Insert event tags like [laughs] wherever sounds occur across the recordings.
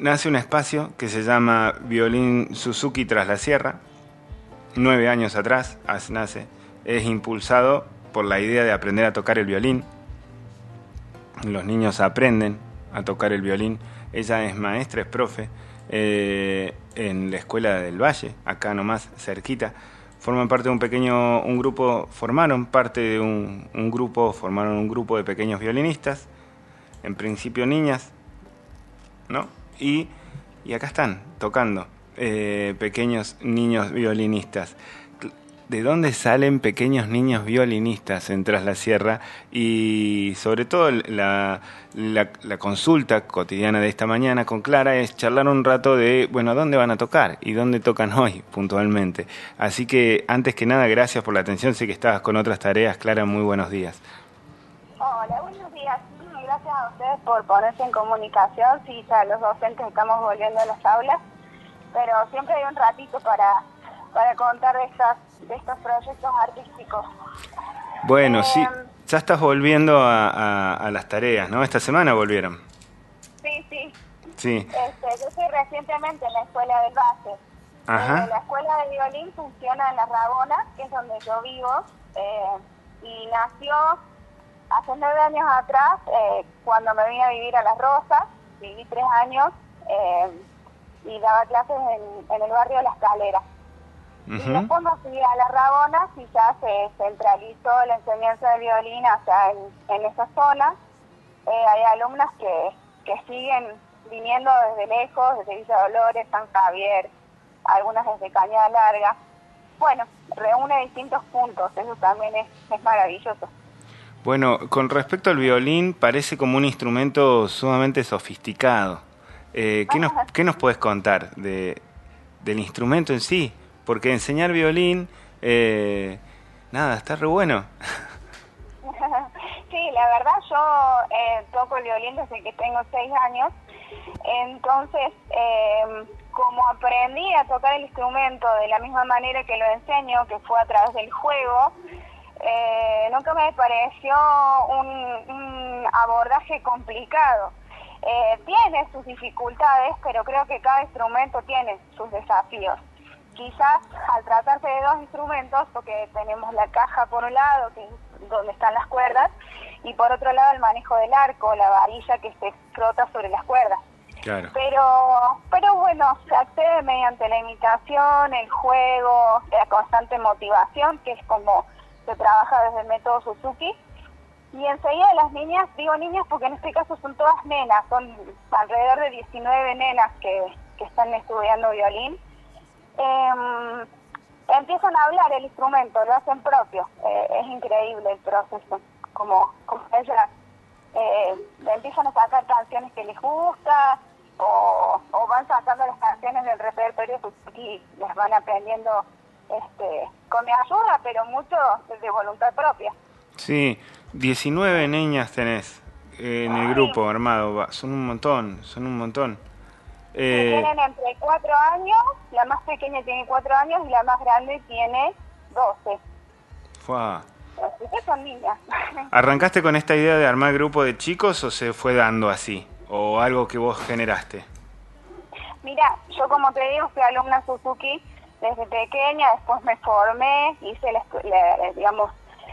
nace un espacio que se llama Violín Suzuki tras la Sierra. Nueve años atrás nace. Es impulsado por la idea de aprender a tocar el violín. Los niños aprenden a tocar el violín. Ella es maestra, es profe eh, en la escuela del Valle, acá nomás cerquita. Forman parte de un pequeño, un grupo, formaron parte de un, un grupo, formaron un grupo de pequeños violinistas, en principio niñas, ¿no? Y, y acá están, tocando, eh, pequeños niños violinistas. De dónde salen pequeños niños violinistas en Tras la Sierra y sobre todo la, la, consulta cotidiana de esta mañana con Clara es charlar un rato de, bueno, ¿dónde van a tocar y dónde tocan hoy puntualmente? Así que antes que nada, gracias por la atención, sé que estabas con otras tareas, Clara, muy buenos días. Hola, a ustedes por ponerse en comunicación. Sí, ya los docentes estamos volviendo a las aulas, pero siempre hay un ratito para, para contar de estas de estos proyectos artísticos. Bueno, sí, em, ya estás volviendo a, las tareas, ¿no? Esta semana volvieron. Sí, sí. Sí. Este, yo estoy recientemente en la escuela del base. Ajá. Eh, la escuela de violín funciona en La Rabona, que es donde yo vivo, eh, y nació hace nueve años atrás, eh, cuando me vine a vivir a Las Rosas, viví tres años y daba clases en, en el barrio de La Escalera. Y después me fui a las Rabonas y ya se centralizó la enseñanza de violín hasta en, en esa zona. Eh, hay alumnas que, que siguen viniendo desde lejos, desde Villa Dolores, San Javier, algunas desde Cañada Larga. Bueno, reúne distintos puntos, eso también es, es maravilloso. Bueno, con respecto al violín, parece como un instrumento sumamente sofisticado. Eh, ¿qué, nos, ¿Qué nos puedes contar de, del instrumento en sí? porque enseñar violín, eh, nada, está re bueno. [laughs] sí, la verdad yo eh, toco el violín desde que tengo seis años, entonces eh, como aprendí a tocar el instrumento de la misma manera que lo enseño, que fue a través del juego, nunca me pareció un, abordaje complicado. tiene sus dificultades, pero creo que cada instrumento tiene sus desafíos quizás al tratarse de dos instrumentos, porque tenemos la caja por un lado, que es donde están las cuerdas, y por otro lado el manejo del arco, la varilla que se frota sobre las cuerdas. Claro. Pero, pero bueno, se accede mediante la imitación, el juego, la constante motivación, que es como se trabaja desde el método Suzuki. Y enseguida las niñas, digo niñas porque en este caso son todas nenas, son alrededor de 19 nenas que, que están estudiando violín eh, empiezan a hablar el instrumento, lo hacen propio. Eh, es increíble el proceso, como, como ellas eh, empiezan a sacar canciones que les gusta o, van sacando las canciones del repertorio y las van aprendiendo este, con mi ayuda, pero mucho de voluntad propia. Sí, 19 niñas tenés en el grupo armado, son un montón, son un montón. Eh, tienen entre 4 años, la más pequeña tiene 4 años y la más grande tiene 12. Fua. Así que son niñas. [laughs] ¿Arrancaste con esta idea de armar grupo de chicos o se fue dando así? ¿O algo que vos generaste? Mira, yo como te digo, fui alumna Suzuki desde pequeña, después me formé, hice, la, digamos,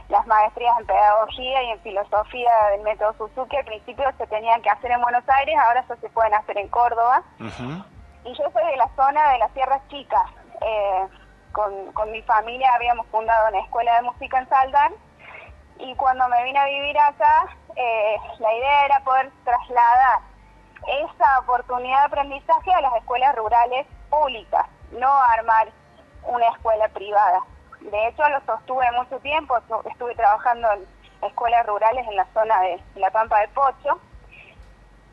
las maestrías en pedagogía y en filosofía del método Suzuki. Al principio se tenían que hacer en Buenos Aires, ahora ya se pueden hacer en Córdoba. Y yo soy de la zona de las Sierras Chicas. Eh, con, con mi familia habíamos fundado una escuela de música en Saldán y cuando me vine a vivir acá, eh, la idea era poder trasladar esa oportunidad de aprendizaje a las escuelas rurales públicas, no armar una escuela privada. De hecho, lo sostuve mucho tiempo, estuve trabajando en escuelas rurales en la zona de la Pampa de Pocho.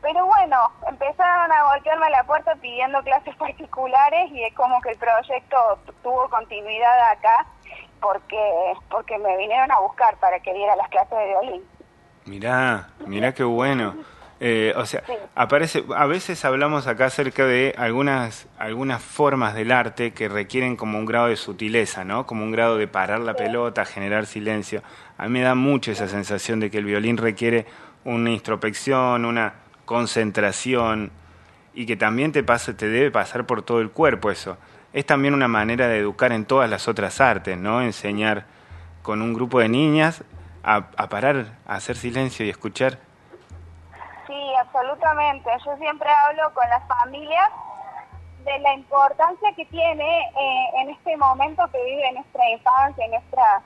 Pero bueno, empezaron a golpearme la puerta pidiendo clases [laughs] particulares y es como que el proyecto tuvo continuidad acá porque porque me vinieron a buscar para que diera las clases de violín. Mirá, mirá qué bueno. Eh, o sea, aparece, a veces hablamos acá acerca de algunas, algunas formas del arte que requieren como un grado de sutileza, ¿no? Como un grado de parar la pelota, generar silencio. A mí me da mucho esa sensación de que el violín requiere una introspección, una concentración y que también te, pasa, te debe pasar por todo el cuerpo eso. Es también una manera de educar en todas las otras artes, ¿no? Enseñar con un grupo de niñas a, a parar, a hacer silencio y escuchar. Absolutamente. Yo siempre hablo con las familias de la importancia que tiene eh, en este momento que vive nuestra infancia, nuestra,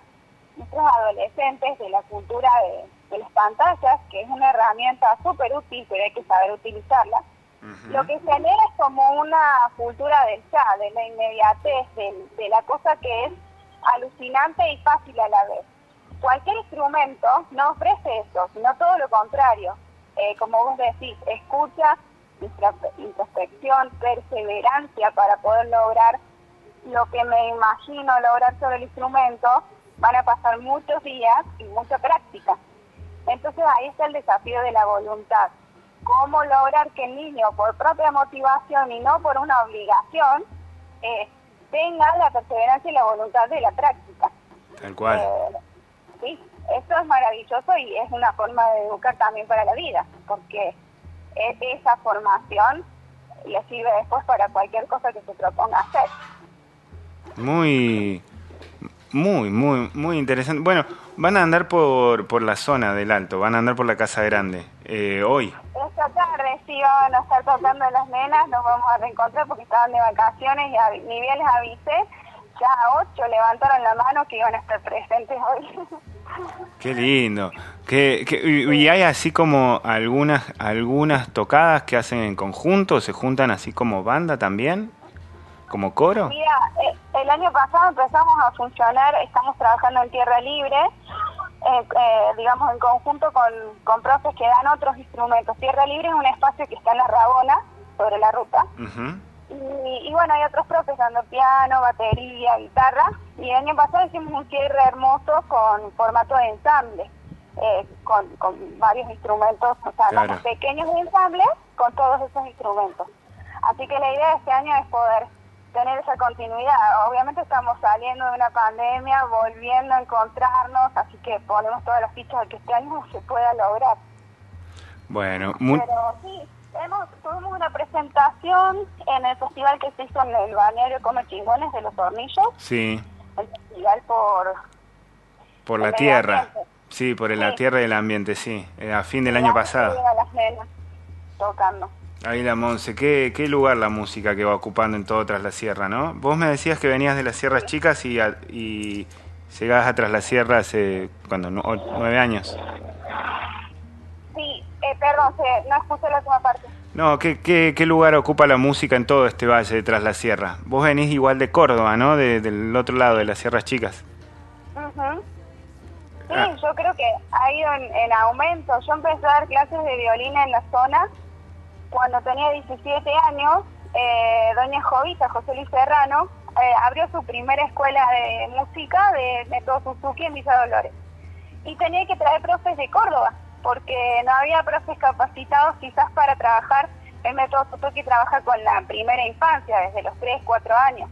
nuestros adolescentes, de la cultura de, las pantallas, que es una herramienta súper útil, pero hay que saber utilizarla. Lo que genera es como una cultura del ya, de la inmediatez, de, la cosa que es alucinante y fácil a la vez. Cualquier instrumento no ofrece eso, sino todo lo contrario. Eh, como vos decís, escucha, introspección, perseverancia para poder lograr lo que me imagino lograr sobre el instrumento, van a pasar muchos días y mucha práctica. Entonces ahí está el desafío de la voluntad. Cómo lograr que el niño, por propia motivación y no por una obligación, eh, tenga la perseverancia y la voluntad de la práctica. Tal cual. Eh, sí, eso es maravilloso y es una forma de educar también para la vida, porque e-, esa formación le sirve después para cualquier cosa que se proponga hacer. Muy, muy, muy, muy interesante. Bueno, van a andar por, por la zona del Alto, van a andar por la Casa Grande, eh, hoy. Esta tarde sí van a estar tocando las nenas, nos vamos a reencontrar porque estaban de vacaciones y ni bien les avisé, ya a ocho levantaron la mano que iban a estar presentes hoy. [laughs] Qué lindo. ¿Qué, y hay así como algunas algunas tocadas que hacen en conjunto, se juntan así como banda también, como coro. Mira, eh, el año pasado empezamos a funcionar, estamos trabajando en Tierra Libre, eh, eh, digamos en conjunto con, con profes que dan otros instrumentos. Tierra Libre es un espacio que está en la Rabona, sobre la ruta. Y, bueno, hay otros profes dando piano, batería, guitarra. Y el año pasado hicimos un cierre hermoso con formato de ensamble, eh, con, varios instrumentos, o sea, pequeños de ensamble con todos esos instrumentos. Así que la idea de este año es poder tener esa continuidad. Obviamente estamos saliendo de una pandemia, volviendo a encontrarnos, así que ponemos todas las fichas de que este año se pueda lograr. Bueno, muy... Pero sí, hemos, tuvimos una presentación en el festival que se hizo en el balneario Come Chingones de los Hornillos. Sí. El festival por... Por la tierra. Sí, por la tierra y el ambiente, sí. Eh, a fin del año pasado. Las nenas, tocando. Ahí la Monse, ¿Qué, ¿qué lugar la música que va ocupando en todo Tras la Sierra, no? Vos me decías que venías de las Sierras Chicas y, y llegabas a Tras la Sierra hace, cuando ¿Nueve años? Perdón, no escuché la última parte. No, ¿qué, qué, lugar ocupa la música en todo este valle de Tras la Sierra? Vos venís igual de Córdoba, ¿no? del otro lado, de las Sierras Chicas. Sí, ah. yo creo que ha ido en, aumento. Yo empecé a dar clases de violín en la zona cuando tenía 17 años. Eh, doña Jovita, José Luis Serrano, eh, abrió su primera escuela de música de método Suzuki en Villa Dolores. Y tenía que traer profes de Córdoba porque no había profes capacitados quizás para trabajar. El método Suzuki trabaja con la primera infancia, desde los 3, 4 años.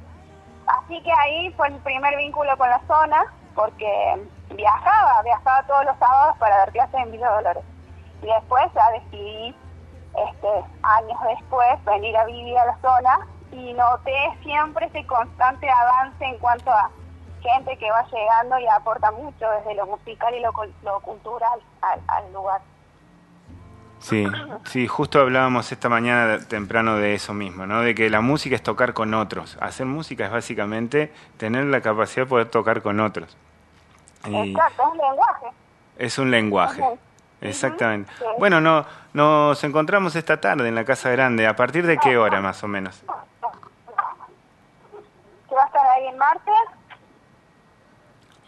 Así que ahí fue el primer vínculo con la zona, porque viajaba, viajaba todos los sábados para dar clases en Villa Dolores. Y después ya decidí, este, años después, venir a vivir a la zona y noté siempre ese constante avance en cuanto a gente que va llegando y aporta mucho desde lo musical y lo, cultural al, lugar. Sí, [clears throat] sí, justo hablábamos esta mañana temprano de eso mismo, ¿no? De que la música es tocar con otros. Hacer música es básicamente tener la capacidad de poder tocar con otros. Exacto, es un lenguaje. Es un lenguaje. Exactamente. Bueno, no, nos encontramos esta tarde en la Casa Grande. ¿A partir de qué hora más o menos? ¿Que va a estar ahí en martes?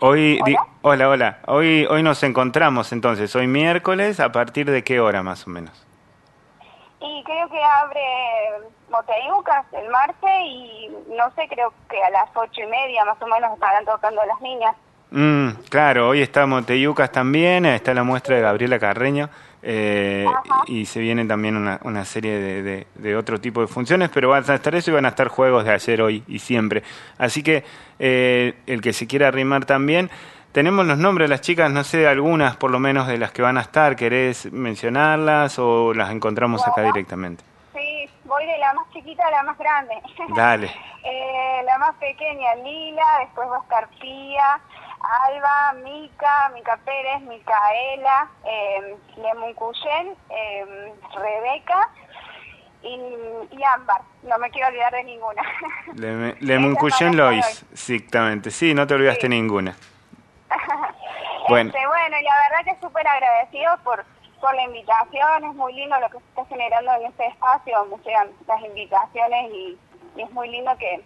Hoy, ¿Hola? hola, Hoy, hoy nos encontramos entonces, hoy miércoles, ¿a partir de qué hora más o menos? Y creo que abre Moteyucas el martes y no sé, creo que a las ocho y media más o menos estarán tocando las niñas. Mm, claro, hoy está Moteyucas también, está la muestra de Gabriela Carreño. Eh, y se viene también una, una serie de, de, otro tipo de funciones, pero van a estar eso y van a estar juegos de ayer, hoy y siempre. Así que eh, el que se quiera arrimar también. Tenemos los nombres de las chicas, no sé, algunas por lo menos de las que van a estar. ¿Querés mencionarlas o las encontramos acá directamente? Sí, voy voy de la más chiquita a la más grande. Dale. [laughs] Eh, la más pequeña, Lila, después va a estar Pía, Alba, Mica, Mica Pérez, Micaela, eh, eh, Rebeca y, Ámbar. No me quiero olvidar de ninguna. [laughs] Lemun Lois, exactamente. Sí, no te olvidaste ninguna. [laughs] bueno. Este, bueno, y la verdad que súper agradecido por, por la invitación. Es muy lindo lo que se está generando en este espacio, donde llegan las invitaciones y es muy lindo que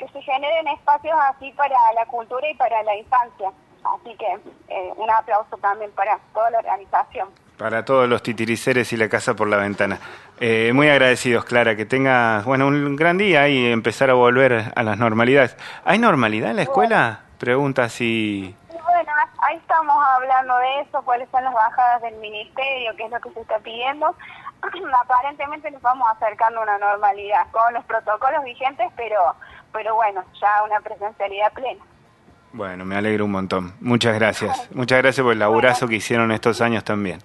que se generen espacios así para la cultura y para la infancia. Así que eh, un aplauso también para toda la organización. Para todos los titiriceres y la casa por la ventana. Eh, muy agradecidos, Clara, que tengas bueno, un gran día y empezar a volver a las normalidades. ¿Hay normalidad en la escuela? Pregunta si... Bueno, ahí estamos hablando de eso, cuáles son las bajadas del ministerio, qué es lo que se está pidiendo. [clears throat] Aparentemente nos vamos acercando a una normalidad con los protocolos vigentes, pero pero bueno, ya una presencialidad plena. Bueno, me alegro un montón. Muchas gracias. [laughs] Muchas gracias por el laburazo que hicieron estos años también.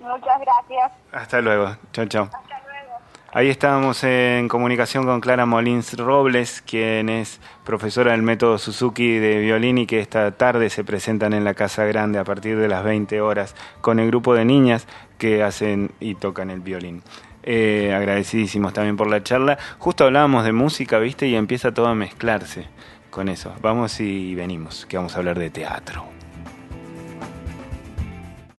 Muchas gracias. Hasta luego. Chao, chao. Hasta luego. Ahí estábamos en comunicación con Clara Molins Robles, quien es profesora del método Suzuki de violín y que esta tarde se presentan en la Casa Grande a partir de las 20 horas con el grupo de niñas que hacen y tocan el violín. Eh, agradecidísimos también por la charla. Justo hablábamos de música, ¿viste? Y empieza todo a mezclarse con eso. Vamos y venimos, que vamos a hablar de teatro.